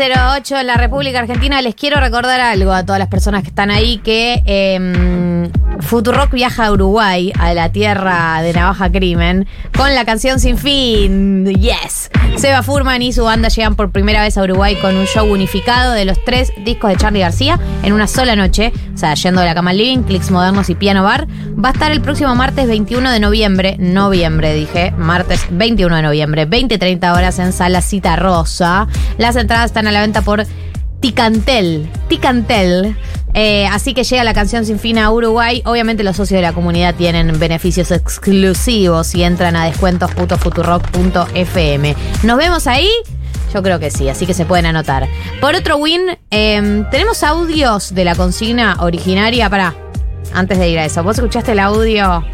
1508 en la República Argentina. Les quiero recordar algo a todas las personas que están ahí, que eh, Futurock viaja a Uruguay, a la tierra de Navaja Crimen, con la canción Sin Fin. Yes. Seba Furman y su banda llegan por primera vez a Uruguay con un show unificado de los tres discos de Charlie García en una sola noche. O sea, yendo de la cama al living, clics modernos y piano bar. Va a estar el próximo martes 21 de noviembre. Noviembre, dije. Martes 21 de noviembre. 20-30 horas en Sala Cita Rosa. Las entradas están a la venta por Ticantel. Ticantel. Eh, así que llega la canción Sin Fin a Uruguay. Obviamente los socios de la comunidad tienen beneficios exclusivos y entran a descuentos.futurock.fm. ¿Nos vemos ahí? Yo creo que sí, así que se pueden anotar. Por otro win, eh, tenemos audios de la consigna originaria. Para, antes de ir a eso, ¿vos escuchaste el audio?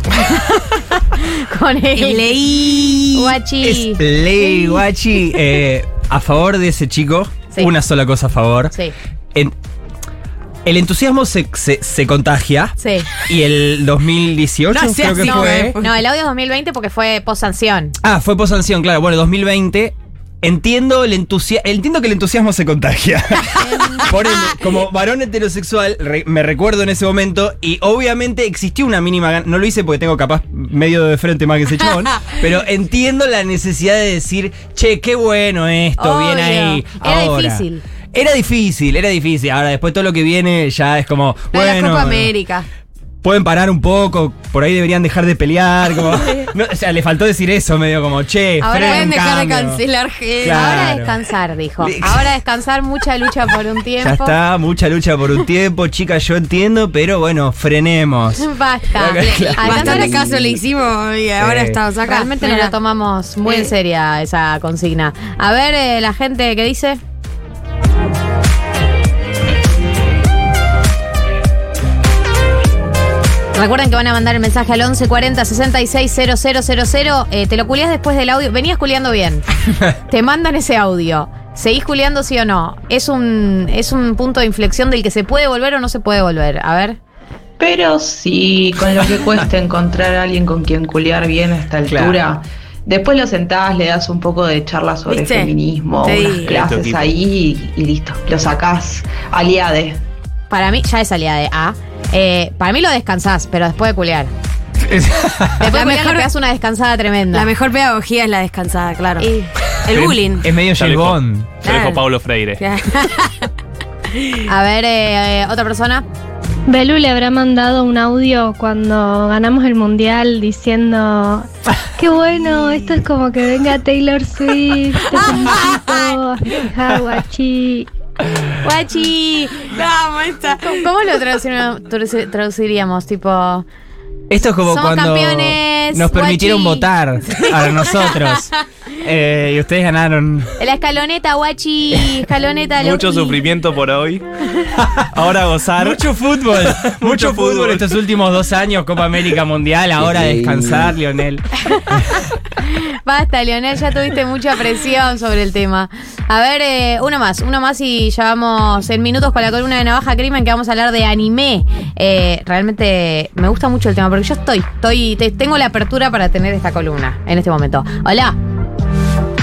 Con el Leí. Guachi. Es ley, guachi. Eh, a favor de ese chico, Sí. una sola cosa a favor. Sí, En- el entusiasmo se, se- se contagia. sí. Y el 2018 No sea creo que así, fue. no, No, el audio es 2020 porque fue post sanción. Ah, fue posanción, claro. Bueno, 2020. Entiendo el. Entiendo que el entusiasmo se contagia. Por ende, como varón heterosexual, re- me recuerdo en ese momento. Y obviamente existió una mínima No lo hice porque tengo capaz medio de frente más que ese chabón. pero entiendo la necesidad de decir, che, qué bueno esto, Obvio. bien ahí. Era ahora". difícil. Era difícil, era difícil. Ahora, después todo lo que viene ya es como. Bueno, la Copa América. Pueden parar un poco, por ahí deberían dejar de pelear. Como, no, o sea, le faltó decir eso, medio como, che, Ahora Pueden dejar de cambio". cancelar gente. Claro. Ahora descansar, dijo. Ahora descansar, mucha lucha por un tiempo. Ya está, mucha lucha por un tiempo, chicas, yo entiendo, pero bueno, frenemos. Basta. Bastante caso le hicimos y ahora Sí. estamos acá. Realmente nos Mira. lo tomamos muy en seria esa consigna. A ver, eh, la gente que dice. Recuerden que van a mandar el mensaje al 1140 660000. Eh, te lo culiás después del audio. Venías culiando bien. te mandan ese audio. ¿Seguís culiando sí o no? Es un, es un punto de inflexión del que se puede volver o no se puede volver. A ver. Pero sí, con lo que cuesta encontrar a alguien con quien culiar bien a esta Claro. altura. Después lo sentás, le das un poco de charla sobre ¿Viste? feminismo, Sí. unas clases ahí y, y listo. Lo sacás aliade. Para mí, ya es salida de A. Eh, para mí lo descansás, pero después de culiar. Después de La culiar mejor- le una descansada tremenda. La mejor pedagogía es la descansada, claro. Y- El bullying. Es medio lo James dijo- Pablo Freire. a ver, eh, eh, otra persona. Belu le habrá mandado un audio cuando ganamos el mundial diciendo qué bueno, esto es como que venga Taylor Swift, te felicito, festejar, guachi". Guachi. Vamos, esta. ¿Cómo, cómo lo traduciríamos, traduci- traduciríamos? Tipo. Esto es como Somos cuando campeones, nos permitieron guachi. votar a nosotros. Eh, y ustedes ganaron. La escaloneta, guachi. Escaloneta, Mucho Loki. sufrimiento por hoy. Ahora gozar. Mucho fútbol. Mucho fútbol fútbol. estos últimos dos años, Copa América Mundial, ahora descansar, Lionel. Basta, Leonel, ya tuviste mucha presión sobre el tema. A ver, eh, uno más, uno más y ya vamos en minutos con la columna de Navaja Crimen que vamos a hablar de anime. Eh, realmente me gusta mucho el tema porque yo estoy, estoy, te- tengo la apertura para tener esta columna en este momento. Hola.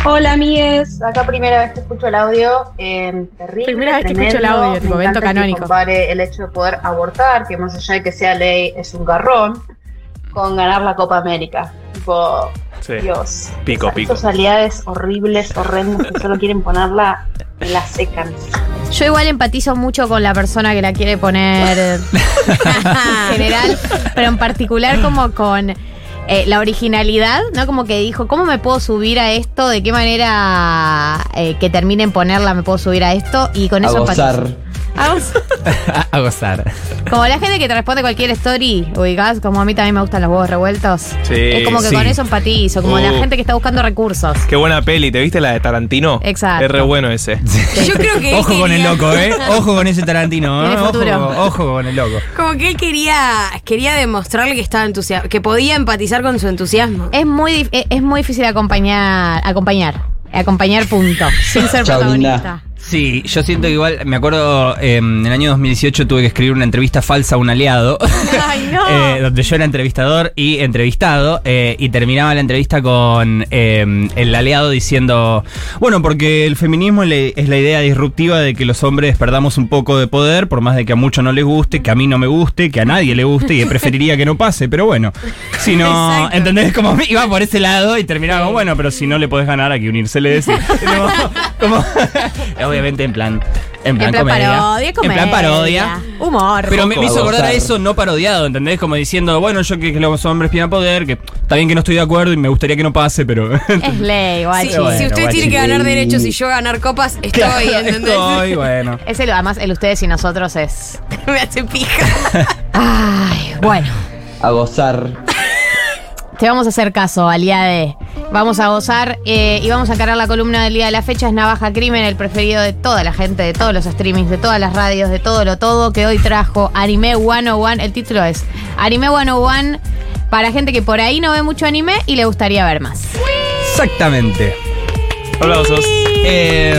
Hola amigues, acá primera vez que escucho el audio, eh, terrible, Primera vez que escucho el audio, tipo, Me evento encanta que canónico. compare el hecho de poder abortar, que más allá de que sea ley es un garrón, con ganar la Copa América. Tipo, Sí. Dios. Pico, pico. Esos aliados horribles, horrendos, que solo quieren ponerla en la secan. Yo igual empatizo mucho con la persona que la quiere poner en general, pero en particular como con eh, la originalidad, ¿no? Como que dijo, ¿cómo me puedo subir a esto? ¿De qué manera eh, que termine en ponerla me puedo subir a esto? Y con A eso gozar. A gozar. A gozar. Como la gente que te responde cualquier story, ubicás, como a mí también me gustan los huevos revueltos. Sí. es como que sí. con eso empatizo, como la Uh. gente que está buscando recursos. Qué buena peli. ¿Te viste la de Tarantino? Exacto. Es re bueno ese. Yo creo que Ojo con el loco, ¿eh? Ojo con ese Tarantino, ¿eh? Ojo, ojo con el loco. Como que él quería, quería demostrarle que estaba entusiasmado, que podía empatizar con su entusiasmo. Es muy, dif- es muy difícil acompañar, acompañar, acompañar punto, sin ser Chao, protagonista. Sí, yo siento que igual, me acuerdo, eh, en el año 2018 tuve que escribir una entrevista falsa a un aliado, Ay, no. eh, donde yo era entrevistador y entrevistado, eh, y terminaba la entrevista con eh, el aliado diciendo, bueno, porque el feminismo es la idea disruptiva de que los hombres perdamos un poco de poder, por más de que a muchos no les guste, que a mí no me guste, que a nadie le guste, y preferiría que no pase, pero bueno, si no, Exacto. ¿entendés? Como iba por ese lado y terminaba bueno, pero si no le podés ganar, hay que unírseles. Y- como- como- obviamente en plan, en plan, En plan comedia. parodia, comedia. En plan parodia. Humor. Pero me, me hizo acordar a eso no parodiado, ¿entendés? Como diciendo, bueno, yo que, que los hombres piden poder, que está bien que no estoy de acuerdo y me gustaría que no pase, pero. Es ley, guachi. Sí, bueno, si usted guachi. tiene que ganar derechos y yo ganar copas, estoy, Claro, ¿entendés? estoy, bueno. Es el, además, el ustedes y nosotros es. Me hace pija. Ay, bueno. A gozar. Te vamos a hacer caso, Aliade. Vamos a gozar eh, y vamos a cargar la columna del día de la fecha. Es Navaja Crimen, el preferido de toda la gente, de todos los streamings, de todas las radios, de todo lo todo, que hoy trajo Anime 101. El título es Anime 101 para gente que por ahí no ve mucho anime y le gustaría ver más. Exactamente. Aplausos. Eh,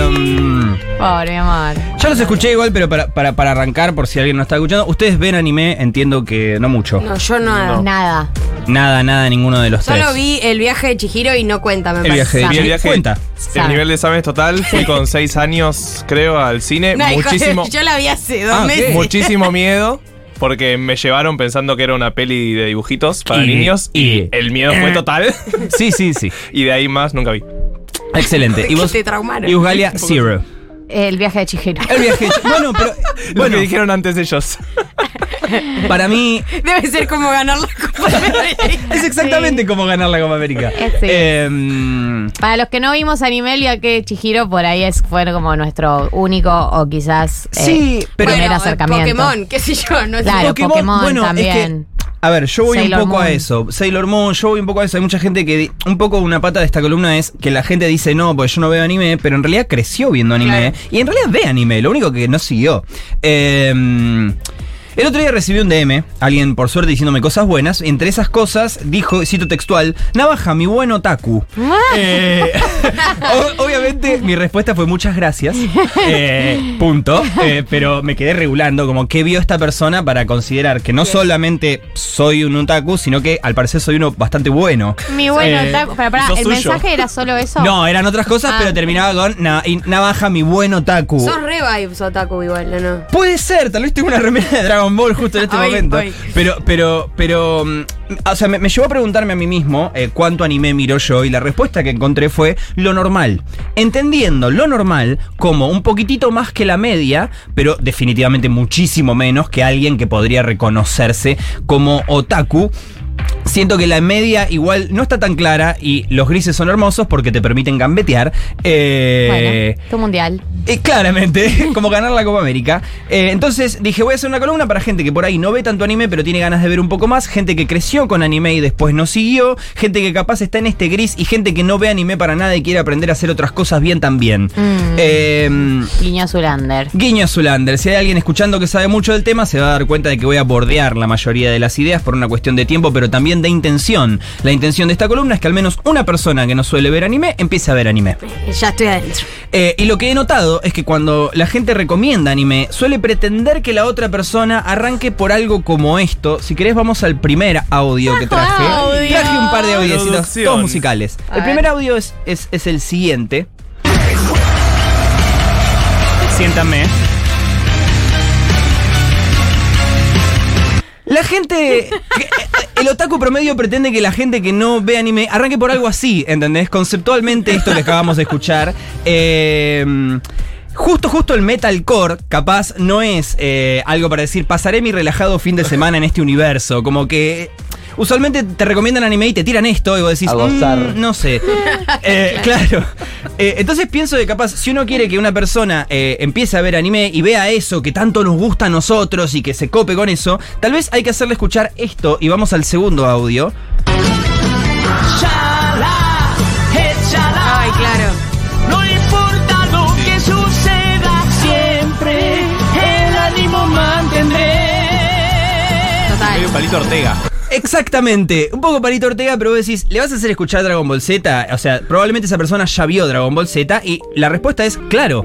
Pobre mi amor. yo los escuché igual, pero para, para, para arrancar, por si alguien no está escuchando, ustedes ven anime, entiendo que no mucho. No, yo no. Nada. Nada, nada, ninguno de los Solo tres. vi el viaje de Chihiro y no cuenta, me el parece. viaje de. Vi el Chihiro. viaje. Cuenta. Sabe. El nivel de examen total, fui con seis años, creo, al cine. No, hijo, muchísimo, yo la vi hace dos Ah, meses. muchísimo miedo. Porque me llevaron pensando que era una peli de dibujitos para Y- niños. y- Y, el miedo fue total. Sí, sí, sí. y de ahí más nunca vi. Excelente. ¿Y vos? te traumaron. Y Usgalia, Zero. El viaje de Chihiro. El viaje de Bueno, pero. Lo Bueno, que dijeron antes ellos. para mí. Debe ser como ganar la Copa América. Es exactamente como ganar la Copa América. Eh, sí. Em, Para los que no vimos anime, el viaje de Chihiro por ahí es, fue como nuestro único o quizás eh, Sí, pero- primer Bueno, acercamiento. Pokémon, qué sé yo, no sé. Claro, Pokémon, también. A ver, yo voy Sailor un poco a eso. Sailor Moon, yo voy un poco a eso. Hay mucha gente que. Un poco una pata de esta columna es que la gente dice, no, pues yo no veo anime, pero en realidad creció viendo anime. Claro. Y en realidad ve anime, lo único que no siguió. Em, el otro día recibí un DM, alguien por suerte diciéndome cosas buenas. Entre esas cosas dijo, cito textual, Navaja, mi buen otaku. Eh, obviamente mi respuesta fue muchas gracias. eh, punto. Eh, pero me quedé regulando como qué vio esta persona para considerar que no solamente soy un otaku, sino que al parecer soy uno bastante bueno. Mi bueno, Eh, otaku- pero pará, ¿el suyo. mensaje era solo eso? No, eran otras cosas, Ah. pero terminaba con "Na- y Navaja, mi buen otaku. Sos re vibes otaku igual, ¿no? no? Puede ser, tal vez tengo una remera de Dragon Ball justo en este momento. Pero, pero, pero. mm, O sea, me, me llevó a preguntarme a mí mismo eh, cuánto anime miro yo y la respuesta que encontré fue lo normal. Entendiendo lo normal como un poquitito más que la media, pero definitivamente muchísimo menos que alguien que podría reconocerse como otaku. Siento que la media igual no está tan clara y los grises son hermosos porque te permiten gambetear. Eh, Bueno, tu mundial. eh, claramente, como ganar la Copa América. Eh, entonces dije, voy a hacer una columna para gente que por ahí no ve tanto anime, pero tiene ganas de ver un poco más. Gente que creció con anime y después no siguió. Gente que capaz está en este gris y gente que no ve anime para nada y quiere aprender a hacer otras cosas bien también. Mm. Eh, Guiño Zulander. Guiño Zulander. Si hay alguien escuchando que sabe mucho del tema, se va a dar cuenta de que voy a bordear la mayoría de las ideas por una cuestión de tiempo, pero también de intención. La intención de esta columna es que al menos una persona que no suele ver anime empiece a ver anime. Ya estoy adentro. Eh, y lo que he notado es que cuando la gente recomienda anime, suele pretender que la otra persona arranque por algo como esto. Si querés, vamos al primer audio que traje. Audio. Traje un par de audios, Producción. todos musicales. A el ver. primer audio es, es- es el siguiente. Siéntame. La gente. que- el otaku promedio pretende que la gente que no ve anime arranque por algo así, ¿entendés? Conceptualmente, esto que acabamos de escuchar. eh, Justo, justo el metalcore, capaz, no es eh, algo para decir, pasaré mi relajado fin de semana en este universo. Como que usualmente te recomiendan anime y te tiran esto y vos decís, A gozar. "Mm, no sé. Eh, claro. Eh, entonces pienso que capaz, si uno quiere que una persona eh, empiece a ver anime y vea eso que tanto nos gusta a nosotros y que se cope con eso, tal vez hay que hacerle escuchar esto y vamos al segundo audio. Ay, claro. No importa lo que suceda, siempre el ánimo mantendré. Total. Palito Ortega. Exactamente, un poco Palito Ortega, pero vos decís, ¿le vas a hacer escuchar Dragon Ball Z? O sea, probablemente esa persona ya vio Dragon Ball Z y la respuesta es claro.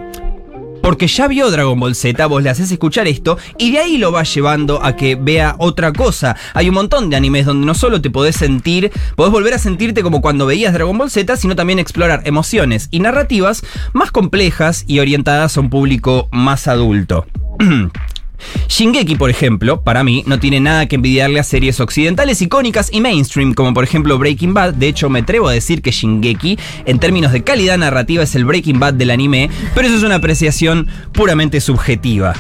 porque ya vio Dragon Ball Z, vos le haces escuchar esto y de ahí lo vas llevando a que vea otra cosa. Hay un montón de animes donde no solo te podés sentir, podés volver a sentirte como cuando veías Dragon Ball Z, sino también explorar emociones y narrativas más complejas y orientadas a un público más adulto. Shingeki, por ejemplo, para mí, no tiene nada que envidiarle a series occidentales icónicas y mainstream, como por ejemplo Breaking Bad. De hecho, me atrevo a decir que Shingeki, en términos de calidad narrativa, es el Breaking Bad del anime, pero eso es una apreciación puramente subjetiva.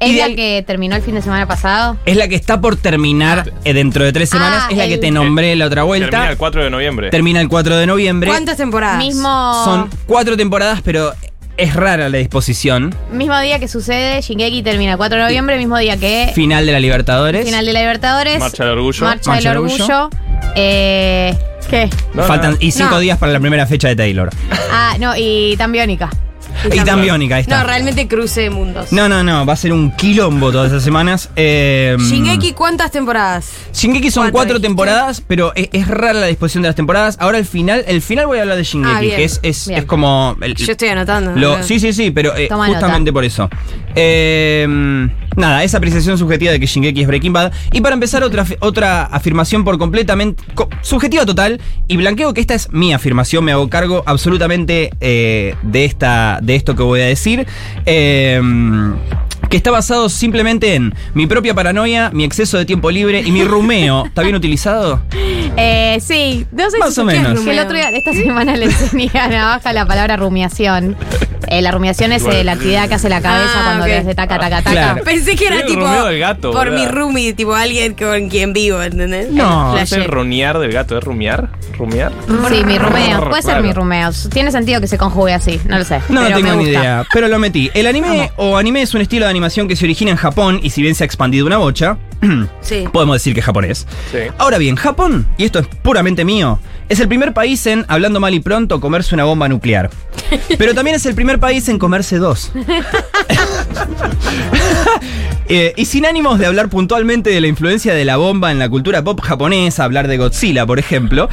¿Es la que terminó el fin de semana pasado? Es la que está por terminar eh, dentro de tres semanas, Ah, es la que te nombré la otra vuelta. Termina el 4 de noviembre. Termina el 4 de noviembre. ¿Cuántas temporadas? Mismo, Son cuatro temporadas, pero es rara la disposición. mismo día que sucede, Shingeki termina 4 de noviembre, mismo día que Final de la Libertadores. final de la Libertadores. Marcha del Orgullo. Marcha, Marcha del Orgullo. Eh, ¿Qué? No, Faltan no. y cinco No. días para la primera fecha de Taylor. Ah, no, y tan biónica. Y tan biónica, ahí está. No, realmente cruce de mundos. No, no, no, va a ser un quilombo todas esas semanas. Eh, Shingeki, ¿cuántas temporadas? Shingeki son Cuatro, temporadas, pero es, es rara la disposición de las temporadas. Ahora el final, el final voy a hablar de Shingeki, Ah, bien, que es, es, es como. el- Yo estoy anotando. sí, sí, sí, pero eh, justamente nota. por eso. Eh, nada, esa apreciación subjetiva de que Shingeki es Breaking Bad. Y para empezar, otra, otra afirmación por completamente. co- subjetiva total. Y blanqueo que esta es mi afirmación, me hago cargo absolutamente eh, de, esta, de esto que voy a decir. Eh, que está basado simplemente en mi propia paranoia, mi exceso de tiempo libre y mi rumeo. ¿Está bien utilizado? Eh, sí, no sé Más si o ¿qué es menos. rumeo? El otro día, esta semana le enseñé a Navaja la palabra rumiación. Eh, la rumiación es eh, la actividad que hace la cabeza Ah, cuando ok. le hace taca, taca, taca. Claro. Pensé que era tipo. rumeo del gato, por ¿verdad? mi roomie, tipo alguien con quien vivo, ¿entendés? No, El ¿Es el ronear del gato? ¿Es rumiar? ¿Rumiar? Sí, mi rumeo. Puede ser Claro. mi rumeo. Tiene sentido que se conjugue así, no lo sé. No, no pero tengo me ni gusta. idea, pero lo metí. El anime o anime es un estilo de animación que se origina en Japón y si bien se ha expandido una bocha, Sí. podemos decir que es japonés. Sí. Ahora bien, Japón, y esto es puramente mío, es el primer país en, hablando mal y pronto, comerse una bomba nuclear. Pero también es el primer país en comerse dos. Eh, y sin ánimos de hablar puntualmente de la influencia de la bomba en la cultura pop japonesa, hablar de Godzilla, por ejemplo,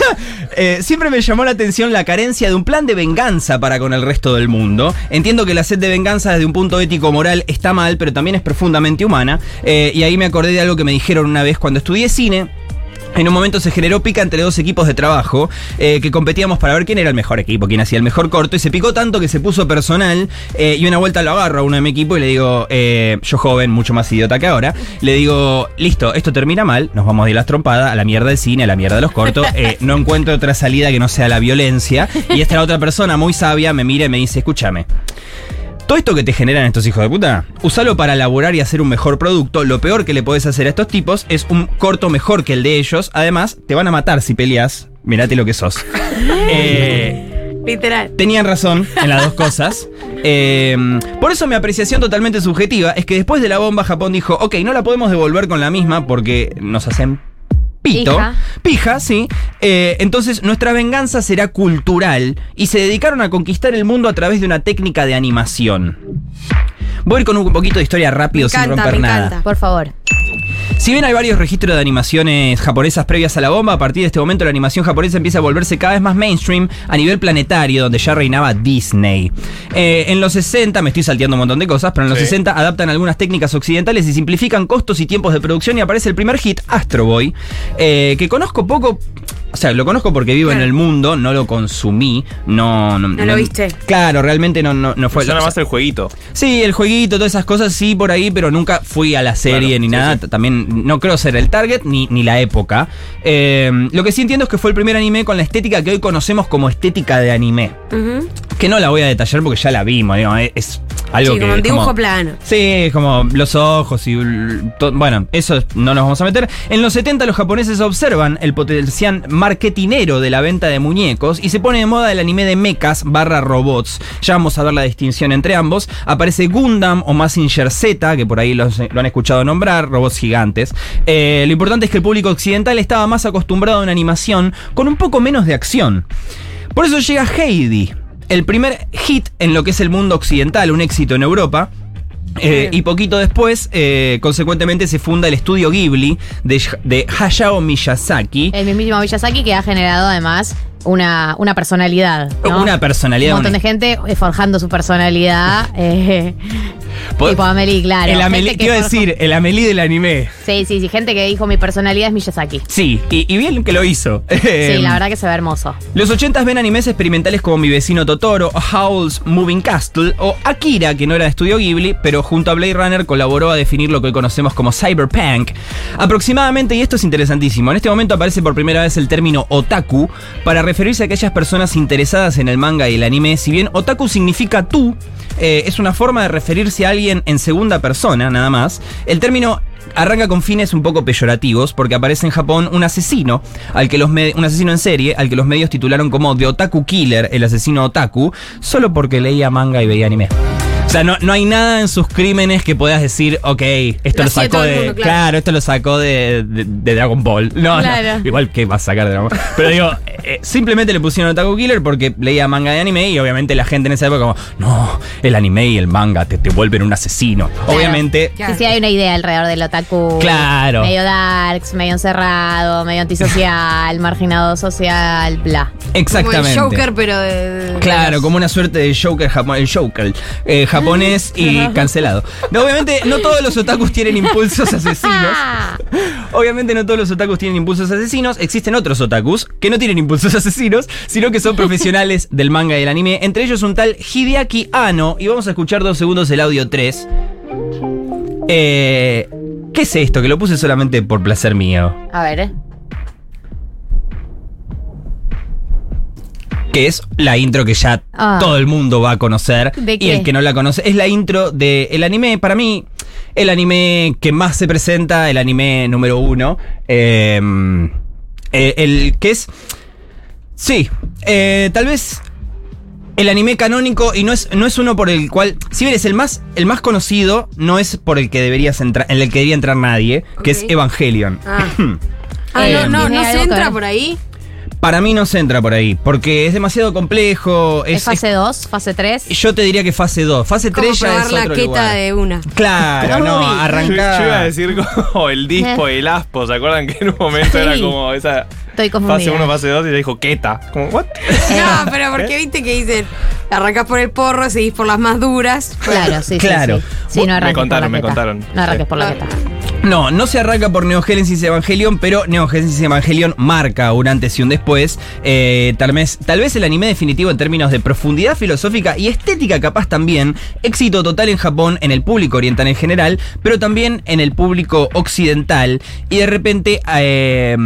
eh, siempre me llamó la atención la carencia de un plan de venganza para con el resto del mundo. Entiendo que la sed de venganza desde un punto ético-moral está mal, pero también es profundamente humana. Eh, y ahí me acordé de algo que me dijeron una vez cuando estudié cine. En un momento se generó pica entre dos equipos de trabajo eh, que competíamos para ver quién era el mejor equipo, quién hacía el mejor corto y se picó tanto que se puso personal eh, y una vuelta lo agarro a uno de mi equipo y le digo, eh, yo joven, mucho más idiota que ahora, le digo, listo, esto termina mal, nos vamos a las trompadas, a la mierda del cine, a la mierda de los cortos, no encuentro otra salida que no sea la violencia y esta otra persona muy sabia me mira y me dice, escúchame. Todo esto que te generan estos hijos de puta, usalo para elaborar y hacer un mejor producto. Lo peor que le podés hacer a estos tipos es un corto mejor que el de ellos. Además, te van a matar si peleas. Mirate lo que sos. Eh, Literal. tenían razón en las dos cosas. Eh, por eso mi apreciación totalmente subjetiva es que después de la bomba Japón dijo, ok, no la podemos devolver con la misma porque nos hacen pito. Pija. Pija, sí. Eh, entonces nuestra venganza será cultural y se dedicaron a conquistar el mundo a través de una técnica de animación. Voy a ir con un poquito de historia rápido Me sin encanta, romper me nada. encanta. Por favor. Si bien hay varios registros de animaciones japonesas previas a la bomba, a partir de este momento la animación japonesa empieza a volverse cada vez más mainstream a nivel planetario, donde ya reinaba Disney. Eh, en los 60, me estoy salteando un montón de cosas, pero en los Sí. 60 adaptan algunas técnicas occidentales y simplifican costos y tiempos de producción y aparece el primer hit, Astro Boy, eh, que conozco poco... O sea, lo conozco porque vivo en el mundo, no lo consumí, no... No, No lo viste. Claro, realmente no, no, no fue... Suena o sea, más el jueguito. Sí, el jueguito, todas esas cosas, sí, por ahí, pero nunca fui a la serie Claro, ni sí, nada. sí. También no creo ser el target ni, ni la época. Eh, lo que sí entiendo es que fue el primer anime con la estética que hoy conocemos como estética de anime. Que no la voy a detallar porque ya la vimos, digamos, es algo Sí, que. como un dibujo como- plano. Sí, como los ojos y. to- bueno, eso no nos vamos a meter. En los 70 los japoneses observan el potencial marketinero de la venta de muñecos y se pone de moda el anime de mechas barra robots. Ya vamos a ver la distinción entre ambos. Aparece Gundam o Mazinger Z, que por ahí los- lo han escuchado nombrar, robots gigantes. Eh, lo importante es que el público occidental estaba más acostumbrado a una animación con un poco menos de acción. Por eso llega Heidi, el primer hit en lo que es el mundo occidental, un éxito en Europa. Eh, y poquito después, eh, consecuentemente, se funda el estudio Ghibli de, de Hayao Miyazaki. El mismísimo Miyazaki que ha generado además una, una personalidad. ¿no? Una personalidad. Un montón de gente eh, forjando su personalidad. eh, tipo Amelie, claro. el Amelie, forjó- decir, el Amelie del anime. Sí, sí, sí. Gente que dijo mi personalidad es Miyazaki. Sí, y, y bien que lo hizo. Sí, la verdad que se ve hermoso. Los 80 ven animes experimentales como Mi vecino Totoro, Howl's Moving Castle o Akira, que no era de estudio Ghibli, pero junto a Blade Runner colaboró a definir lo que hoy conocemos como cyberpunk. Aproximadamente, y esto es interesantísimo, en este momento aparece por primera vez el término otaku para referirse a aquellas personas interesadas en el manga y el anime. Si bien otaku significa tú, eh, es una forma de referirse a alguien en segunda persona, nada más. El término arranca con fines un poco peyorativos porque aparece en Japón un asesino al que los un asesino en serie al que los medios titularon como The Otaku Killer, el asesino otaku, solo porque leía manga y veía anime. O sea, no, no hay nada en sus crímenes que puedas decir, ok, esto Lo sacó de. mundo, claro. claro. esto lo sacó de, de- de Dragon Ball. No, Claro. no. Igual que va a sacar de Dragon Ball. Pero digo, eh, simplemente le pusieron Otaku Killer porque leía manga de anime y obviamente la gente en esa época como, no, el anime y el manga te, te vuelven un asesino. Obviamente. Claro. Sí, sí, hay una idea alrededor del otaku. Claro. Medio darks, medio encerrado, medio antisocial, marginado social, bla. Exactamente. Como el Joker, pero de. de- Claro, como una suerte de Joker, el Joker eh, japonés y cancelado. No, obviamente no todos los otakus tienen impulsos asesinos. Obviamente no todos los otakus tienen impulsos asesinos. Existen otros otakus que no tienen impulsos asesinos, sino que son profesionales del manga y del anime. Entre ellos un tal Hideaki Anno. Y vamos a escuchar dos segundos el audio 3. Eh, ¿Qué es esto? Que lo puse solamente por placer mío. A ver, que es la intro que ya Ah. todo el mundo va a conocer. ¿De Y qué? el que no la conoce es la intro del anime, para mí, el anime que más se presenta, el anime número uno. eh, eh, el que es. Sí, eh, tal vez. El anime canónico, y no es, no es uno por el cual. Si bien es el más, el más conocido, no es por el que deberías entrar, en el que debería entrar nadie, que es. Evangelion. Ah, Ah, Eh, no, no, ¿tiene no se entra por ahí. Para mí no se entra por ahí, porque es demasiado complejo. ¿Es, Es, fase 2, fase 3? Yo te diría que fase 2. Fase Como 3 ya es la otro queta lugar. de una. Claro, no, arrancar. yo iba a decir como el dispo y el aspo. ¿Se acuerdan que en un momento Sí. era como esa Estoy confundida. fase 1, fase 2 y ella dijo queta? Como, ¿what? No, pero porque viste que dicen, arrancás por el porro, seguís por las más duras. Claro, sí, Claro. sí. Sí, Sí, no Me contaron, por la me queta. contaron. No arranques por la queta. No, no se arranca por Neogénesis Evangelion, pero Neogénesis Evangelion marca un antes y un después. Eh, tal, vez, tal vez el anime definitivo en términos de profundidad filosófica y estética capaz también. Éxito total en Japón, en el público oriental en general, pero también en el público occidental. Y de repente, eh,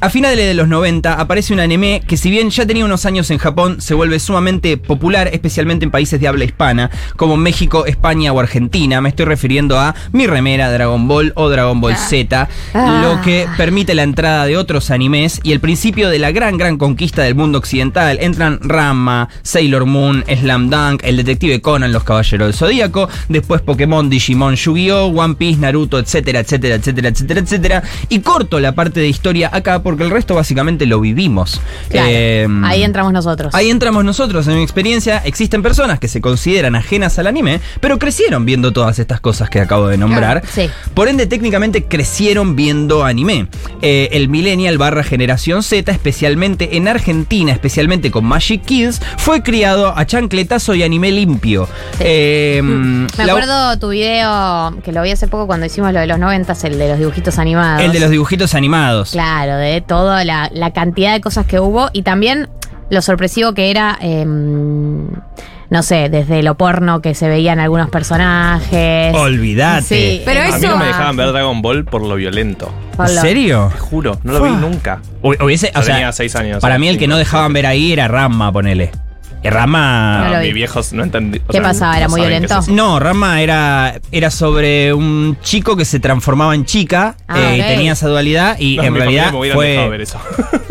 a finales de los 90, aparece un anime que si bien ya tenía unos años en Japón, se vuelve sumamente popular, especialmente en países de habla hispana, como México, España o Argentina. Me estoy refiriendo a Mi Remera, Dragon Ball o Dragon Ball Z, Ah. lo que permite la entrada de otros animes y el principio de la gran, gran conquista del mundo occidental. Entran Ranma, Sailor Moon, Slam Dunk, El Detective Conan, Los Caballeros del Zodíaco, después Pokémon, Digimon, Yu-Gi-Oh!, One Piece, Naruto, etcétera, etcétera, etcétera, etcétera, etcétera. Y corto la parte de historia acá porque el resto básicamente lo vivimos. Claro, Eh, ahí entramos nosotros. Ahí entramos nosotros. En mi experiencia, existen personas que se consideran ajenas al anime, pero crecieron viendo todas estas cosas que acabo de nombrar. Sí. Por ende, técnicamente crecieron viendo anime. Eh, el Millennial barra Generación Z, especialmente en Argentina, especialmente con Magic Kids, fue criado a chancletazo y anime limpio. Sí. Eh, Me la- acuerdo tu video que lo vi hace poco cuando hicimos lo de los noventas, el de los dibujitos animados. El de los dibujitos animados. Claro, de toda la, la cantidad de cosas que hubo y también lo sorpresivo que era, em, no sé, desde lo porno que se veían algunos personajes. Olvídate. Sí, Pero a mí eso- no me dejaban ver Dragon Ball por lo violento. ¿En serio? Te juro, no lo vi nunca. Hubiese, o sea, tenía seis años. Para mí el que no dejaban ver ahí era Rama, ponele. Eh, Rama. No lo vi. mis viejos no entendí. o ¿Qué sea, pasaba? ¿Era no muy saben qué violento? es eso. No, Rama era, era sobre un chico que se transformaba en chica Ah, eh, y ok. tenía esa dualidad y No, en mi realidad familia me hubieran dejado fue ver eso.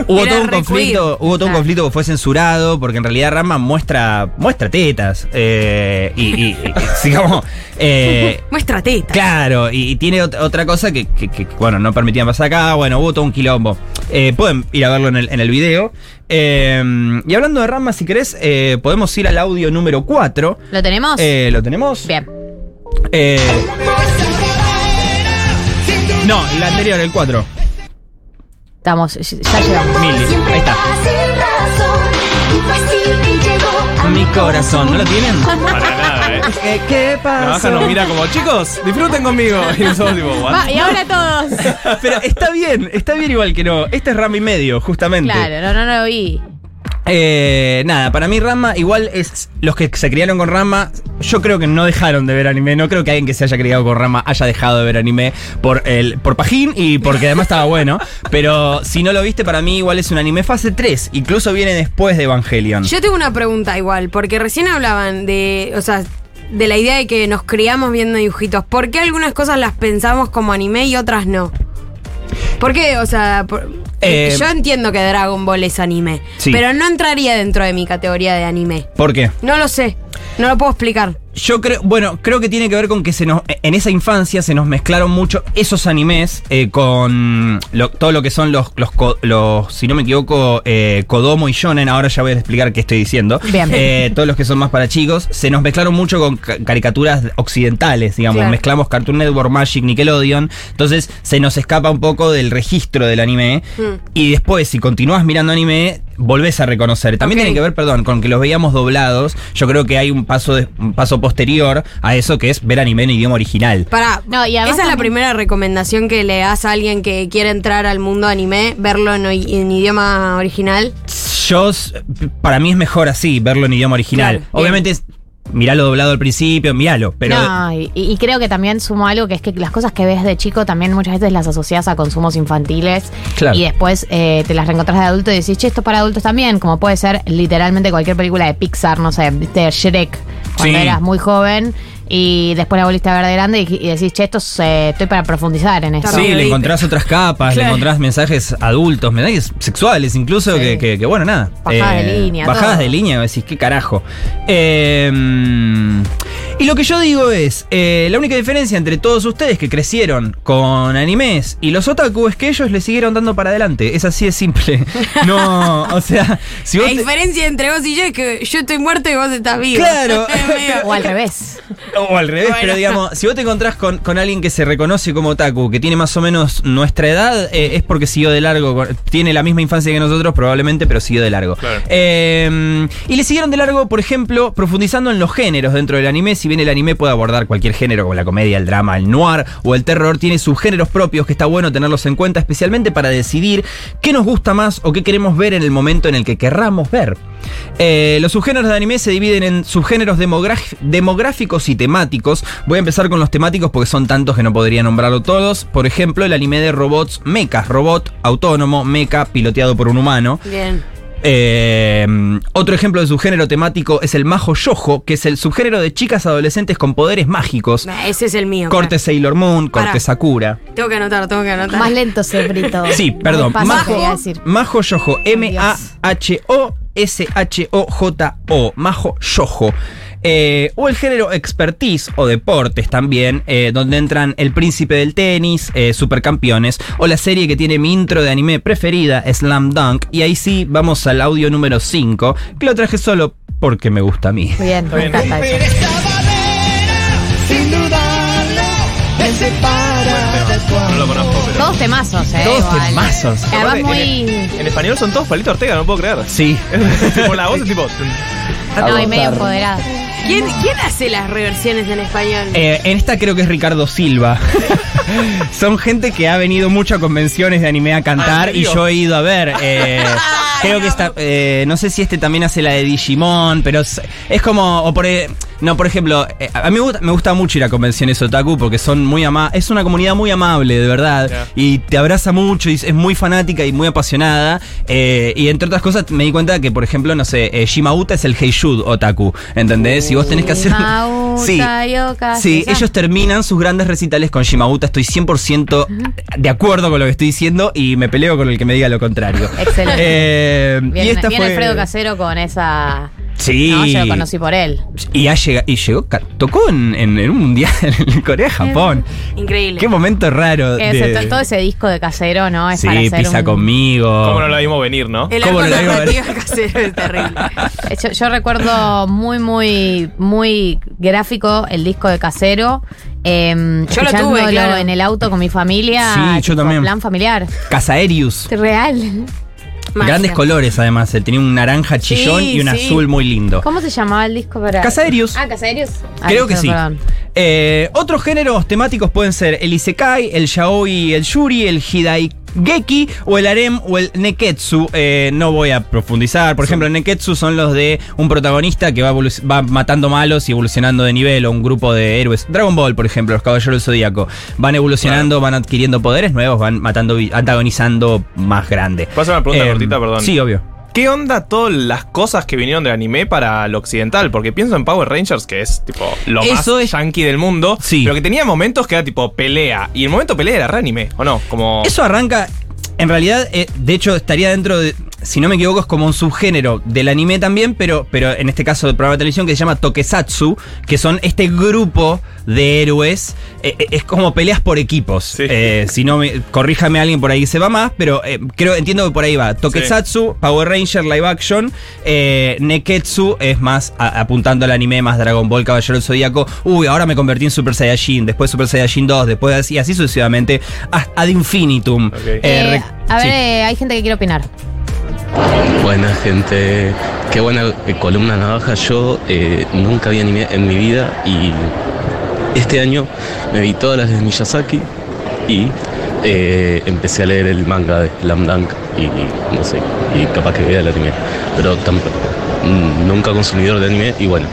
hubo Era todo un re conflicto, hubo todo un Claro. conflicto que fue censurado porque en realidad Rama muestra muestra tetas eh, y, y- eh, Muestra teta. Claro, y, y tiene ot- otra cosa que, que- que, bueno, no permitían pasar acá. Bueno, hubo todo un quilombo. Eh, pueden ir a verlo en el, en el video. Eh, y hablando de Rama, si querés, eh, podemos ir al audio número 4. ¿Lo tenemos? Eh, ¿Lo tenemos? Bien. Eh, no, el anterior, el 4. Estamos, ya llegamos. Mili, ahí está. Mi corazón. ¿No lo tienen? ¿Qué, qué La baja nos mira como, chicos, disfruten conmigo. Y nosotros tipo, "What?". Va, y ahora todos. Pero está bien, está bien igual que no. Este es Rama y medio, justamente. Claro, no, no, no lo vi. Eh, nada, para mí Rama igual es los que se criaron con Rama. Yo creo que no dejaron de ver anime. No creo que alguien que se haya criado con Rama haya dejado de ver anime por el por pajín y porque además estaba bueno. Pero si no lo viste, para mí igual es un anime fase 3. Incluso viene después de Evangelion. Yo tengo una pregunta igual, porque recién hablaban de, o sea, de la idea de que nos criamos viendo dibujitos. ¿Por qué algunas cosas las pensamos como anime y otras no? ¿Por qué? O sea, por- Eh, yo entiendo que Dragon Ball es anime, Sí. pero no entraría dentro de mi categoría de anime. ¿Por qué? No lo sé, no lo puedo explicar. Yo creo, bueno, creo que tiene que ver con que se nos, en esa infancia se nos mezclaron mucho esos animes eh, con lo- todo lo que son los, los, si no me equivoco, eh, Kodomo y Shonen. Ahora ya voy a explicar qué estoy diciendo. Bien. Eh, todos los que son más para chicos. Se nos mezclaron mucho con ca- caricaturas occidentales, digamos. Claro. Mezclamos Cartoon Network, Magic, Nickelodeon. Entonces se nos escapa un poco del registro del anime. Hmm. Y después, si continúas mirando anime, volvés a reconocer. También tiene que ver, perdón, con que los veíamos doblados. Yo creo que hay un paso, de- un paso posterior a eso que es ver anime en idioma original. Para, No, y además esa es la primera recomendación que le das a alguien que quiere entrar al mundo anime, verlo en, en idioma original. Yo, para mí es mejor así, verlo en idioma original. Claro, Obviamente es. Miralo doblado al principio, míralo. Pero no, y, y creo que también sumo algo que es que las cosas que ves de chico también muchas veces las asocias a consumos infantiles Claro. y después eh, te las reencontrás de adulto y decís, che, esto es para adultos también, como puede ser literalmente cualquier película de Pixar, no sé, viste Shrek, cuando Sí. eras muy joven y después la volviste a ver de grande y, y decís, che, esto es, eh, estoy para profundizar en esto. Sí, le encontrás otras capas, le encontrás mensajes adultos, mensajes sexuales incluso, Sí. que, que- que, bueno, nada. Eh, Bajadas de línea, Bajadas todo. de línea, decís, qué carajo. Eh, y lo que yo digo es, eh, la única diferencia entre todos ustedes que crecieron con animes y los otaku es que ellos le siguieron dando para adelante. Es así de simple. No, o sea, si La vos... te- diferencia entre vos y yo es que yo estoy muerto y vos estás vivo. Claro. O al revés. O al revés, Bueno. pero digamos, si vos te encontrás con, con alguien que se reconoce como otaku, que tiene más o menos nuestra edad, eh, es porque siguió de largo, tiene la misma infancia que nosotros probablemente, pero siguió de largo. Claro. Eh, y le siguieron de largo, por ejemplo, profundizando en los géneros dentro del anime, si bien el anime puede abordar cualquier género, como la comedia, el drama, el noir o el terror, tiene subgéneros propios que está bueno tenerlos en cuenta, especialmente para decidir qué nos gusta más o qué queremos ver en el momento en el que querramos ver. Eh, los subgéneros de anime se dividen en subgéneros demográficos y temáticos. Voy a empezar con los temáticos porque son tantos que no podría nombrarlo todos. Por ejemplo, el anime de robots mechas, robot autónomo, mecha piloteado por un humano. Bien. Eh, otro ejemplo de subgénero temático es el majo yojo, que es el subgénero de chicas adolescentes con poderes mágicos. Nah, Ese es el mío. Corte Sailor Moon, corte Pará. Sakura. Tengo que anotar, tengo que anotar. Más lento Cebrito. Sí, perdón. Majo. Majo Yojo. M-A-H-O S-H-O-J-O. Majo Yojo. Eh, o el género expertise o deportes también, eh, donde entran El Príncipe del Tenis, eh, Supercampeones, o la serie que tiene mi intro de anime preferida, Slam Dunk. Y ahí sí, vamos al audio número 5, que lo traje solo porque me gusta a mí. Bien, bien. Sin dudarlo, No lo conozco, pero. Todos temazos, eh. Todos igual. temazos. Además Aparte, muy... En, en español son todos Palito Ortega, no puedo creer. Sí. Por la voz es tipo. No, y medio empoderado. ¿Quién, quién hace las reversiones en español? Eh, en esta creo que es Ricardo Silva. Son gente que ha venido mucho a convenciones de anime a cantar ¿en y serio? yo he ido a ver. eh, creo que está. eh, no sé si este también hace la de Digimon, pero es, es como. O por, eh, no, por ejemplo, eh, a mí me gusta, me gusta mucho ir a convenciones otaku porque son muy ama Es una comunidad muy amable, de verdad. Y te abraza mucho y es muy fanática y muy apasionada. eh, y entre otras cosas me di cuenta que, por ejemplo, no sé, eh, Shimauta es el Heishud otaku. ¿Entendés? Si vos tenés que hacer. Shimauta, Sí. Yoka, Sí, ellos terminan sus grandes recitales con Shimauta. Estoy 100% de acuerdo con lo que estoy diciendo y me peleo con el que me diga lo contrario. Excelente. Eh, Bien, y esta bien fue. Alfredo Casero con esa. Sí. No, yo lo conocí por él. Y, ha llega- y llegó, tocó en, en- en un mundial en Corea, Japón. Increíble. Qué momento raro. Ese- de- todo ese disco de Casero, ¿no? Es sí, para hacer pisa un- conmigo. ¿Cómo no la vimos venir, no? El ¿Cómo no la ver? narrativo casero es terrible. Eh, Yo, yo recuerdo muy, muy, muy gráfico el disco de Casero. Eh, Yo lo tuve, claro. en el auto con mi familia. Sí, yo también. Plan familiar. Casaerius. Real. Magia. Grandes colores, además. Él tenía un naranja chillón Sí, y un sí. azul muy lindo. ¿Cómo se llamaba el disco para.? Casaerius. Ah, Casaerius. Ah, Creo que listo, sí. Eh, otros géneros temáticos pueden ser el isekai, el yaoi, el yuri, el hidaigeki o el harem o el neketsu. Eh, no voy a profundizar. Por ejemplo, el neketsu son los de un protagonista que va, va matando malos y evolucionando de nivel o un grupo de héroes. Dragon Ball, por ejemplo, los caballeros del zodíaco. Van evolucionando, van adquiriendo poderes nuevos, van matando, antagonizando más grande. ¿Puedo hacer una pregunta Eh, cortita, perdón? Sí, obvio. ¿Qué onda todas las cosas que vinieron del anime para lo occidental? Porque pienso en Power Rangers, que es tipo lo Eso más es- yankee del mundo. Sí. Pero que tenía momentos que era tipo pelea. Y el momento pelea era re anime, ¿o no? Como. Eso arranca. En realidad, eh, de hecho, estaría dentro de. Si no me equivoco, es como un subgénero del anime también, pero, pero en este caso del programa de televisión que se llama Tokusatsu, que son este grupo de héroes. eh, eh, es como peleas por equipos. Sí. Eh, si no, me, corríjame alguien por ahí que se va más, pero eh, creo, entiendo que por ahí va. Tokusatsu, Power Ranger, live action. eh, Neketsu es más a- apuntando al anime, más Dragon Ball, Caballero del Zodíaco. Uy, ahora me convertí en Super Saiyajin, después Super Saiyajin 2, después así, así sucesivamente, a- ad infinitum. Eh, Eh, a ver, sí. eh, hay gente que quiere opinar. Buena gente, qué buena columna navaja. Yo eh, nunca vi anime en mi vida y este año me vi todas las de Miyazaki y eh, empecé a leer el manga de Slam Dunk y, y no sé, y capaz que vea el anime. Pero tampoco, nunca consumidor de anime y bueno,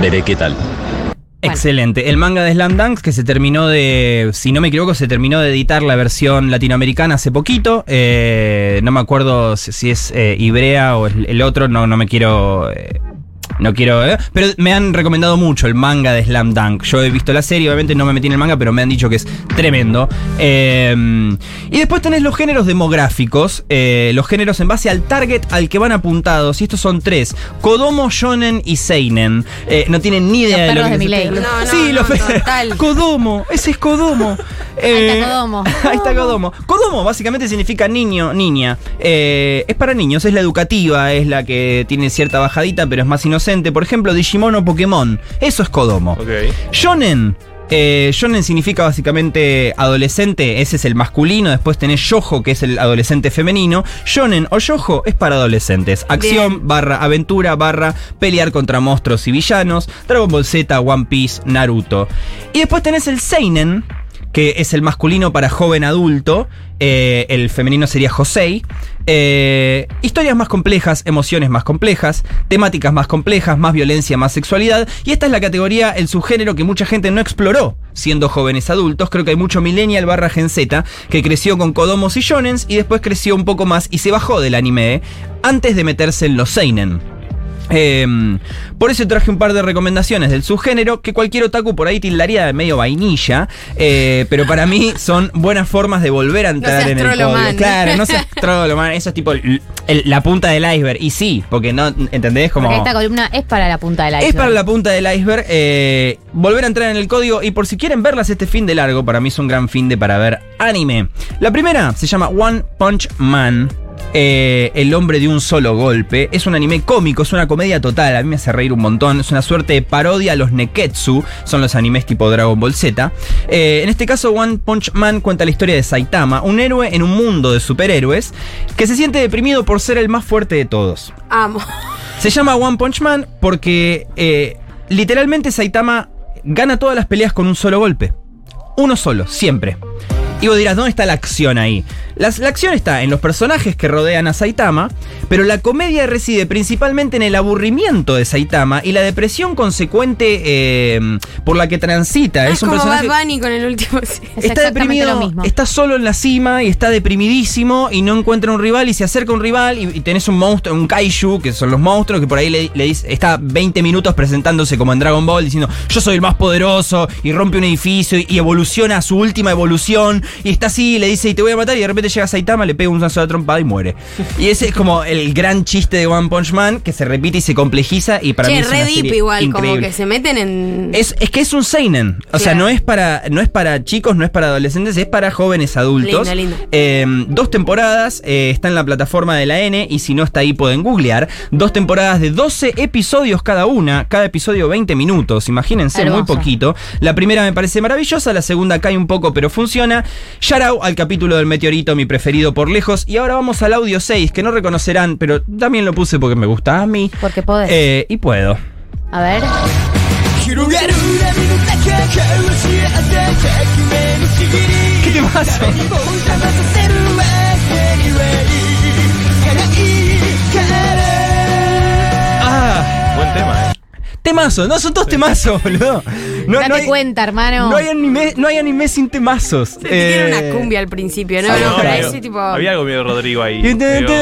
veré qué tal. Excelente. El manga de Slam Dunk que se terminó de, si no me equivoco, se terminó de editar la versión latinoamericana hace poquito. Eh, no me acuerdo si, es eh, Ibrea o el otro, no, no me quiero... eh, no quiero, eh, pero me han recomendado mucho el manga de Slam Dunk. Yo he visto la serie, obviamente no me metí en el manga, pero me han dicho que es tremendo. Eh, y después tenés los géneros demográficos, eh, los géneros en base al target al que van apuntados. Y estos son tres: Kodomo, Shonen y Seinen. Eh, no tienen ni idea Los de lo que de se- Milei. No, no, sí, no, los total. Kodomo, ese es Kodomo. Ahí Eh, está Kodomo. Ahí está Kodomo. Kodomo básicamente significa niño, niña. Eh, es para niños, es la educativa, es la que tiene cierta bajadita, pero es más inocente. Por ejemplo, Digimon o Pokémon. Eso es Kodomo. Ok. Shonen. Eh, shonen significa básicamente adolescente, ese es el masculino. Después tenés Yojo, que es el adolescente femenino. Shonen o Yojo es para adolescentes. Acción, Bien. barra aventura, barra pelear contra monstruos y villanos. Dragon Ball Z, One Piece, Naruto. Y después tenés el Seinen, que es el masculino para joven adulto. Eh, el femenino sería Josei. Eh, historias más complejas, emociones más complejas, temáticas más complejas, más violencia, más sexualidad. Y esta es la categoría, el subgénero que mucha gente no exploró siendo jóvenes adultos. Creo que hay mucho millennial barra Gen Z que creció con Kodomos y Shonens y después creció un poco más y se bajó del anime antes de meterse en los Seinen. Em, por eso traje un par de recomendaciones del subgénero que cualquier otaku por ahí tildaría de medio vainilla, eh, pero para mí son buenas formas de volver a entrar en el man. Claro, no seas trolo, man. Eso es tipo el- el- la punta del iceberg. Y sí, porque no, ¿entendés? Como... Porque esta columna es para la punta del iceberg. Es para la punta del iceberg. eh, volver a entrar en el código. Y por si quieren verlas este fin de largo, para mí es un gran fin de para ver anime. La primera se llama One Punch Man. Eh, el hombre de un solo golpe. Es un anime cómico, es una comedia total. A mí me hace reír un montón. Es una suerte de parodia a los Neketsu. Son los animes tipo Dragon Ball Z. Eh, en este caso, One Punch Man cuenta la historia de Saitama, un héroe en un mundo de superhéroes que se siente deprimido por ser el más fuerte de todos. Amo. Se llama One Punch Man porque eh, literalmente Saitama gana todas las peleas con un solo golpe. Uno solo, siempre. Y vos dirás, ¿dónde está la acción ahí? Las- la acción está en los personajes que rodean a Saitama, pero la comedia reside principalmente en el aburrimiento de Saitama y la depresión consecuente eh, por la que transita. Es, es un como personaje... Bad Bunny con el último. sí. Es Está deprimido, lo mismo. está solo en la cima y está deprimidísimo y no encuentra un rival y se acerca a un rival y, y tenés un monstruo, un kaiju, que son los monstruos, que por ahí le, le dice, está 20 minutos presentándose como en Dragon Ball diciendo yo soy el más poderoso y rompe un edificio y, y evoluciona a su última evolución y está así y le dice y te voy a matar y de repente llega Saitama, le pega una sola trompada y muere. Y ese es como el gran chiste de One Punch Man que se repite y se complejiza y para mí es una re deep serie igual, como increíble. que se meten en. Es, es que es un seinen. O sea, Claro. no es para no es para chicos, no es para adolescentes, es para jóvenes adultos. Lindo, lindo. Eh, dos temporadas, eh, está en la plataforma de la N y si no está ahí pueden googlear. Dos temporadas de 12 episodios cada una, cada episodio 20 minutos, imagínense, muy poquito. La primera me parece maravillosa, la segunda cae un poco pero funciona. Shout out al capítulo del meteorito, mi preferido por lejos. Y ahora vamos al audio 6, que no reconocerán, pero también lo puse porque me gusta a mí. Porque podés. Eh, y puedo. A ver. ¿Qué pasa? Ah, buen tema, eh temazo. No, son todos temazos, boludo. No, Date no hay, cuenta, hermano. no hay anime, no hay anime sin temazos. Se tiene Eh, una cumbia al principio, ¿no? Sí, no, pero había- ese tipo. Había algo medio Rodrigo ahí. Rodrigo,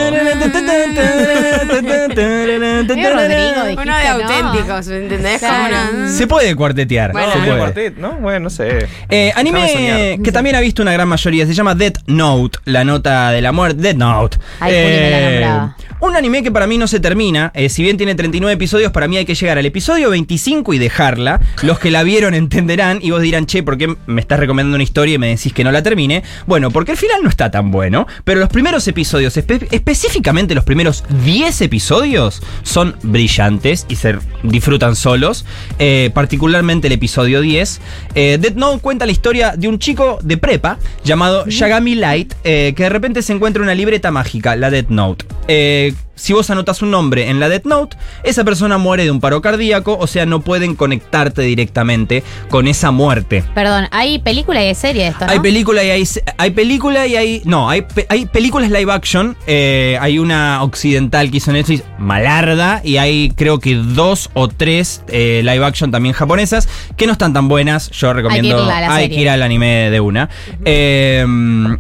Uno de auténticos, ¿me entendés? Una- Se puede cuartetear. Bueno, se puede. cuartet, ¿no? Bueno, no sé. Eh, anime que también ha visto una gran mayoría, se llama Death Note, la nota de la muerte. Death Note. Ay, me la un anime que para mí no se termina, eh, si bien tiene 39 episodios, para mí hay que llegar al episodio 25 y dejarla. Los que la vieron entenderán y vos dirán, che, ¿por qué me estás recomendando una historia y me decís que no la termine? Bueno, porque el final no está tan bueno, pero los primeros episodios, espe- específicamente los primeros 10 episodios, son brillantes y se disfrutan solos, eh, particularmente el episodio 10. Eh, Death Note cuenta la historia de un chico de prepa llamado Yagami Light, eh, que de repente se encuentra una libreta mágica, la Death Note. Eh, si vos anotas un nombre en la Death Note, esa persona muere de un paro cardíaco, o sea, no pueden conectarte directamente con esa muerte. Perdón, hay película y hay serie de esto, ¿no? Hay película y hay, hay película y hay. No, hay, hay películas live action. eh, hay una occidental que hizo Netflix, Malarda, y hay creo que dos o tres live action también japonesas que no están tan buenas. Yo recomiendo. a la hay que ir al anime de una. Eh,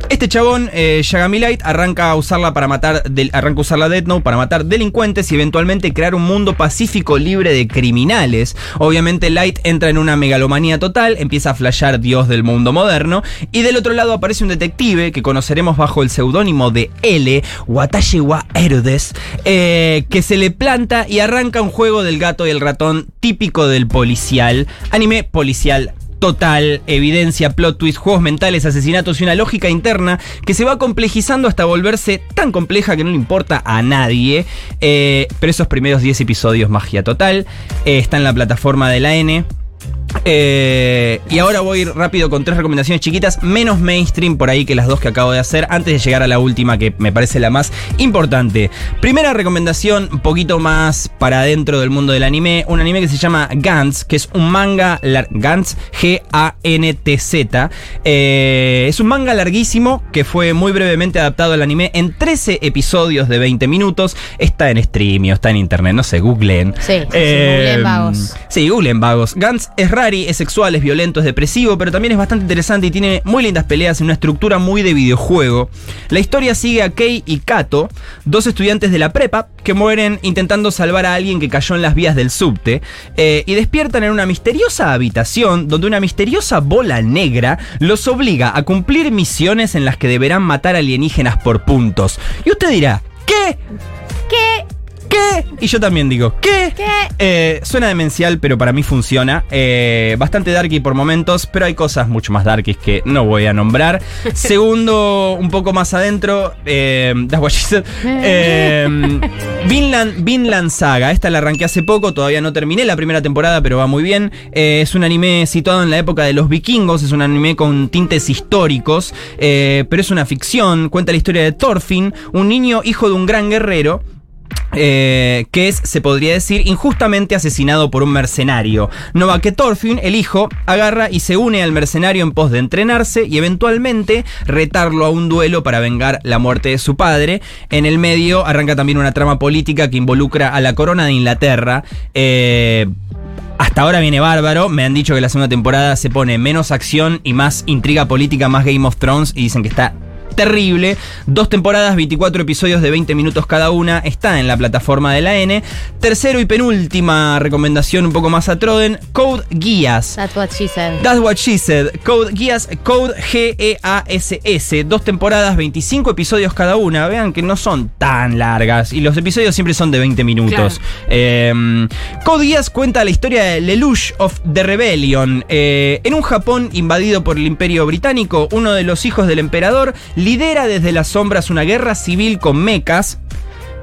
este chabón, eh, Yagami Light, arranca a usarla para matar. del- arranca a usar la Death Note para matar delincuentes y eventualmente crear un mundo pacífico libre de criminales. Obviamente, Light entra en una megalomanía total, empieza a flashear Dios del mundo moderno. Y del otro lado aparece un detective que conoceremos bajo el seudónimo de L, Watashi wa Erudes, eh, que se le planta y arranca un juego del gato y el ratón típico del policial. Anime policial Total, evidencia, plot twist, juegos mentales, asesinatos y una lógica interna que se va complejizando hasta volverse tan compleja que no le importa a nadie. Eh, pero esos primeros 10 episodios, magia total. Eh, está en la plataforma de la N. Eh, y ahora voy rápido con tres recomendaciones chiquitas, menos mainstream por ahí que las dos que acabo de hacer, antes de llegar a la última que me parece la más importante. Primera recomendación, un poquito más para adentro del mundo del anime, un anime que se llama Gantz, que es un manga, Gantz, G-A-N-T-Z. Eh, es un manga larguísimo que fue muy brevemente adaptado al anime en 13 episodios de 20 minutos. Está en streaming, está en internet, no sé, googleen. Sí, sí, sí, Eh, googleen vagos. Sí, googleen vagos. Gantz es rari, es sexual, es violento, es depresivo, pero también es bastante interesante y tiene muy lindas peleas en una estructura muy de videojuego. La historia sigue a Kei y Kato, dos estudiantes de la prepa que mueren intentando salvar a alguien que cayó en las vías del subte eh, y despiertan en una misteriosa habitación donde una misteriosa bola negra los obliga a cumplir misiones en las que deberán matar alienígenas por puntos. Y usted dirá, ¿qué? ¿Qué? ¿Qué? Y yo también digo, ¿qué? ¿Qué? Eh, suena demencial, pero para mí funciona. Eh, bastante darky por momentos, pero hay cosas mucho más darkies que no voy a nombrar. Segundo, un poco más adentro, eh, that's what she said. Eh, Vinland, Vinland Saga. Esta la arranqué hace poco, todavía no terminé la primera temporada, pero va muy bien. Es un anime situado en la época de los vikingos, es un anime con tintes históricos, pero es una ficción. Cuenta la historia de Thorfinn, un niño hijo de un gran guerrero eh, que es, se podría decir, injustamente asesinado por un mercenario. No va que Thorfinn, el hijo, agarra y se une al mercenario en pos de entrenarse y eventualmente retarlo a un duelo para vengar la muerte de su padre. En el medio arranca también una trama política que involucra a la corona de Inglaterra. Eh, hasta ahora viene bárbaro. Me han dicho que la segunda temporada se pone menos acción y más intriga política, más Game of Thrones. Y dicen que está terrible. Dos temporadas, 24 episodios de 20 minutos cada una. Está en la plataforma de la N. Tercero y penúltima recomendación, un poco más a Troden: Code Guías. That's what she said. That's what she said. Code Guías, Code G-E-A-S-S. Dos temporadas, 25 episodios cada una. Vean que no son tan largas. Y los episodios siempre son de 20 minutos. Eh, Code Geass cuenta la historia de Lelouch of the Rebellion. Eh, en un Japón invadido por el Imperio Británico, uno de los hijos del emperador lidera desde las sombras una guerra civil con mechas.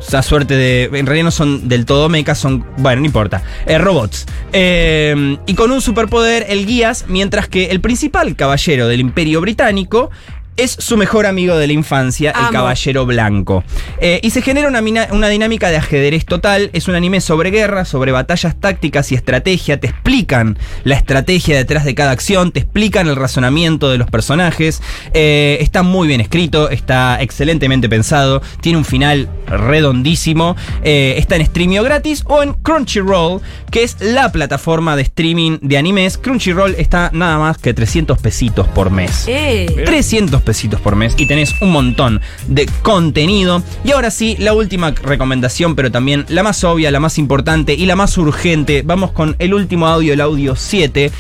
esa suerte de. En realidad no son del todo mechas, son. Bueno, no importa. eh, robots. Eh, y con un superpoder, el guías, mientras que el principal caballero del Imperio Británico. Es su mejor amigo de la infancia, el. Caballero Blanco. Eh, y se genera una, mina- una dinámica de ajedrez total. Es un anime sobre guerra, sobre batallas tácticas y estrategia. Te explican la estrategia detrás de cada acción, te explican el razonamiento de los personajes. Eh, está muy bien escrito, está excelentemente pensado, tiene un final redondísimo. Eh, está en Streamio gratis o en Crunchyroll, que es la plataforma de streaming de animes. Crunchyroll está nada más que 300 pesitos por mes. Eh. 300 pesitos por mes y tenés un montón de contenido. Y ahora sí, la última recomendación, pero también la más obvia, la más importante y la más urgente. Vamos con el último audio, el audio 7,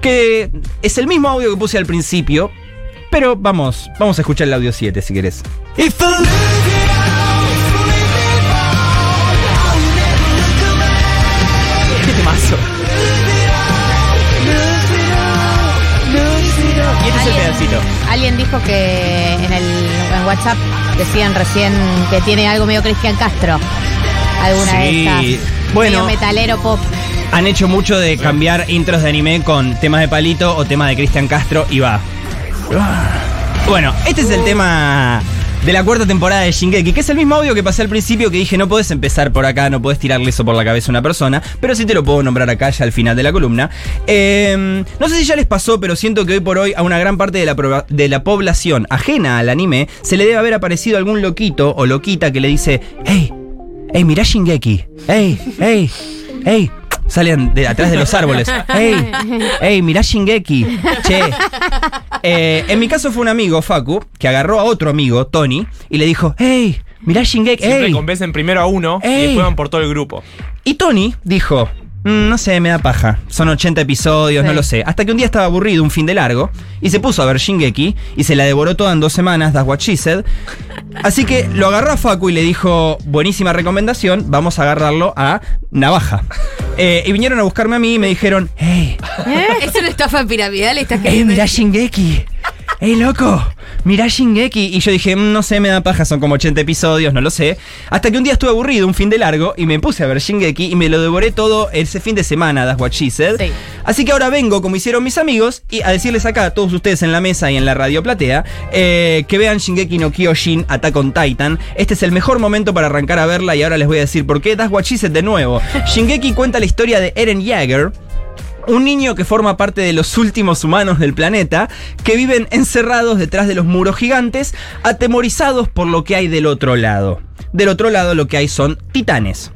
que es el mismo audio que puse al principio, pero vamos, vamos a escuchar el audio 7 si querés. ¿Qué Pedacito. Alguien dijo que en el en WhatsApp decían recién que tiene algo medio Cristian Castro. Alguna de Sí, estas. bueno. Medio metalero pop. Han hecho mucho de cambiar intros de anime con temas de palito o temas de Cristian Castro y va. Bueno, este es el tema de la cuarta temporada de Shingeki, que es el mismo audio que pasé al principio que dije no podés empezar por acá, no podés tirarle eso por la cabeza a una persona, pero sí te lo puedo nombrar acá ya al final de la columna. Eh, no sé si ya les pasó, pero siento que hoy por hoy a una gran parte de la, proba- de la población ajena al anime se le debe haber aparecido algún loquito o loquita que le dice, hey, hey, mirá Shingeki, hey, hey, hey. Salen de atrás de los árboles. ¡Ey! ¡Ey! Mirá Shingeki. Che. Eh, en mi caso fue un amigo, Facu, que agarró a otro amigo, Tony, y le dijo: ¡Ey! Mirá Shingeki. Siempre ¡Ey! convencen primero a uno Ey. y después van por todo el grupo. Y Tony dijo, "Mm, no sé, me da paja. Son 80 episodios, no lo sé. Hasta que un día estaba aburrido, un fin de largo, y se puso a ver Shingeki y se la devoró toda en dos semanas, that's what she said. Así que lo agarró a Facu y le dijo, buenísima recomendación, vamos a agarrarlo a Navaja. Eh, y vinieron a buscarme a mí y me dijeron, hey, Es una estafa piramidal, estás ¡Ey, queriendo mirá Shingeki! ¡Ey, loco! Mirá Shingeki. Y yo dije, "Mm, no sé, me da paja, son como 80 episodios, no lo sé. Hasta que un día estuve aburrido, un fin de largo, y me puse a ver Shingeki y me lo devoré todo ese fin de semana, that's what she said. Sí. Así que ahora vengo, como hicieron mis amigos, y a decirles acá a todos ustedes en la mesa y en la radio platea, eh, que vean Shingeki no Kyojin, Attack on Titan. Este es el mejor momento para arrancar a verla y ahora les voy a decir por qué. That's what she said de nuevo. Shingeki cuenta la historia de Eren Jaeger, un niño que forma parte de los últimos humanos del planeta, que viven encerrados detrás de los muros gigantes, atemorizados por lo que hay del otro lado. Del otro lado lo que hay son titanes.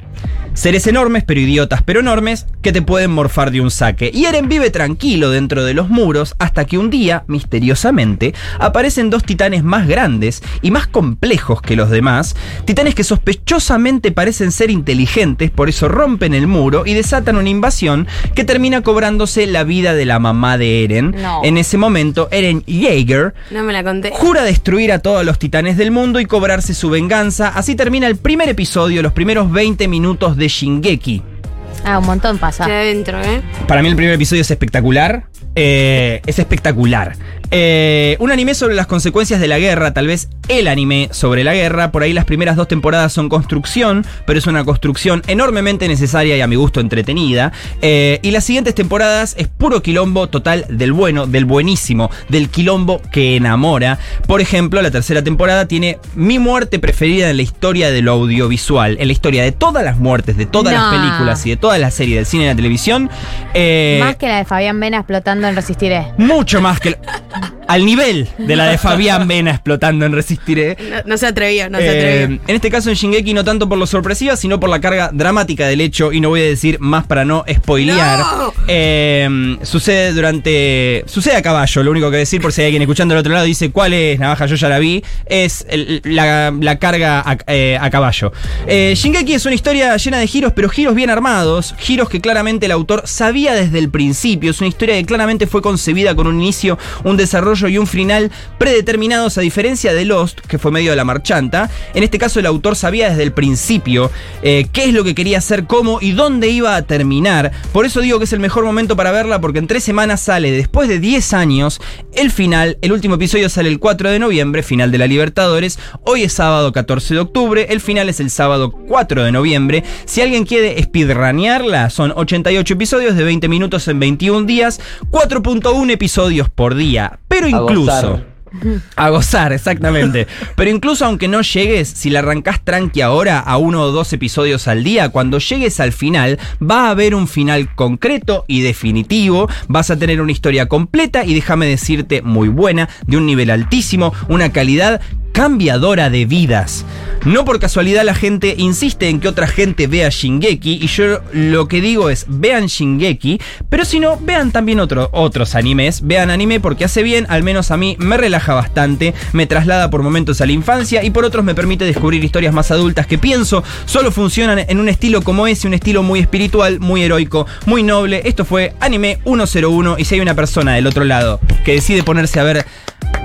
Seres enormes, pero idiotas, pero enormes, que te pueden morfar de un saque. Y Eren vive tranquilo dentro de los muros hasta que un día, misteriosamente, aparecen dos titanes más grandes y más complejos que los demás. Titanes que sospechosamente parecen ser inteligentes, por eso rompen el muro y desatan una invasión que termina cobrándose la vida de la mamá de Eren. No. En ese momento, Eren Jaeger No me la conté. Jura destruir a todos los titanes del mundo y cobrarse su venganza. Así termina el primer episodio, los primeros 20 minutos de Shingeki. Ah, un montón pasa. adentro, ¿eh? Para mí el primer episodio es espectacular. Eh, es espectacular. Eh, un anime sobre las consecuencias de la guerra, tal vez el anime sobre la guerra. Por ahí las primeras dos temporadas son construcción, pero es una construcción enormemente necesaria y a mi gusto entretenida. Eh, y las siguientes temporadas es puro quilombo total del bueno, del buenísimo, del quilombo que enamora. Por ejemplo, la tercera temporada tiene mi muerte preferida en la historia de lo audiovisual, en la historia de todas las muertes, de todas No. las películas y de todas las series del cine y la televisión. Eh, Más que la de Fabián Vena explotando en Resistiré. mucho más que. Al nivel de la de Fabián Vena explotando en Resistiré. No, no se atrevió, no se Eh, atrevió. en este caso en Shingeki no tanto por lo sorpresiva, sino por la carga dramática del hecho, y no voy a decir más para no spoilear. ¡No! Eh, sucede durante. Sucede a caballo, lo único que decir, por si hay alguien escuchando del otro lado dice cuál es Navaja, yo ya la vi, es el- la, la carga a, eh, a caballo. Eh, Shingeki es una historia llena de giros, pero giros bien armados, giros que claramente el autor sabía desde el principio. Es una historia que claramente fue concebida con un inicio, un desarrollo y un final predeterminados a diferencia de Lost, que fue medio de la marchanta. En este caso el autor sabía desde el principio eh, qué es lo que quería hacer, cómo y dónde iba a terminar. Por eso digo que es el mejor momento para verla porque en tres semanas sale, después de 10 años, el final. El último episodio sale el 4 de noviembre, final de la Libertadores. Hoy es sábado 14 de octubre, el final es el sábado 4 de noviembre. Si alguien quiere speedrunearla, son 88 episodios de 20 minutos en 21 días, 4.1 episodios por día. Pero Incluso... A gozar, exactamente. Pero incluso aunque no llegues, si la arrancás tranqui ahora a uno o dos episodios al día, cuando llegues al final, va a haber un final concreto y definitivo. Vas a tener una historia completa y déjame decirte muy buena, de un nivel altísimo, una calidad cambiadora de vidas. No por casualidad la gente insiste en que otra gente vea Shingeki y yo lo que digo es vean Shingeki, pero si no, vean también otro- otros animes, vean anime porque hace bien, al menos a mí me relaja bastante, me traslada por momentos a la infancia y por otros me permite descubrir historias más adultas que pienso solo funcionan en un estilo como ese, un estilo muy espiritual, muy heroico, muy noble. Esto fue Anime 101 y si hay una persona del otro lado que decide ponerse a ver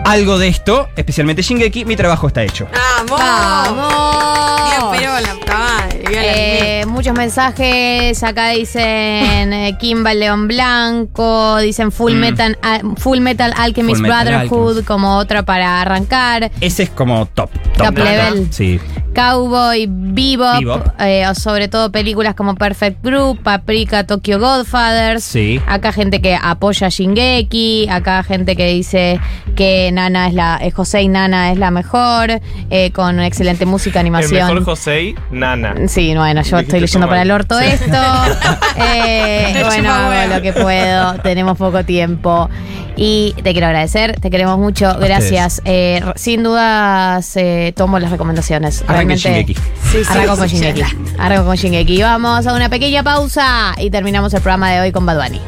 algo de esto, especialmente Shingeki, mi trabajo está hecho. ¡Vamos! ¡Vamos! Bien, pero la puta madre. la Eh, muchos mensajes. Acá dicen eh, Kimba León Blanco. Dicen Full, Mm. Metal, ah, Full Metal Alchemist Full Metal Brotherhood Alchemist. como otra para arrancar. Ese es como top. Top level. Sí. Cowboy, Bebop, Bebop. eh, o sobre todo películas como Perfect Group, Paprika, Tokyo Godfathers. Sí. Acá gente que apoya a Shingeki, acá gente que dice que Nana es la, eh, José y Nana es la mejor, eh, con excelente música, El animación. mejor José, Nana. Sí, bueno, yo estoy leyendo para el orto Sí. esto. Eh, bueno, hago lo que puedo. Tenemos poco tiempo. Y te quiero agradecer, te queremos mucho. Gracias. Eh, sin dudas, eh, tomo las recomendaciones. Arranque Realmente. Shingeki. Sí, sí, Arranco con Shingeki. Arranco con Shingeki. Vamos a una pequeña pausa y terminamos el programa de hoy con Bad Bunny.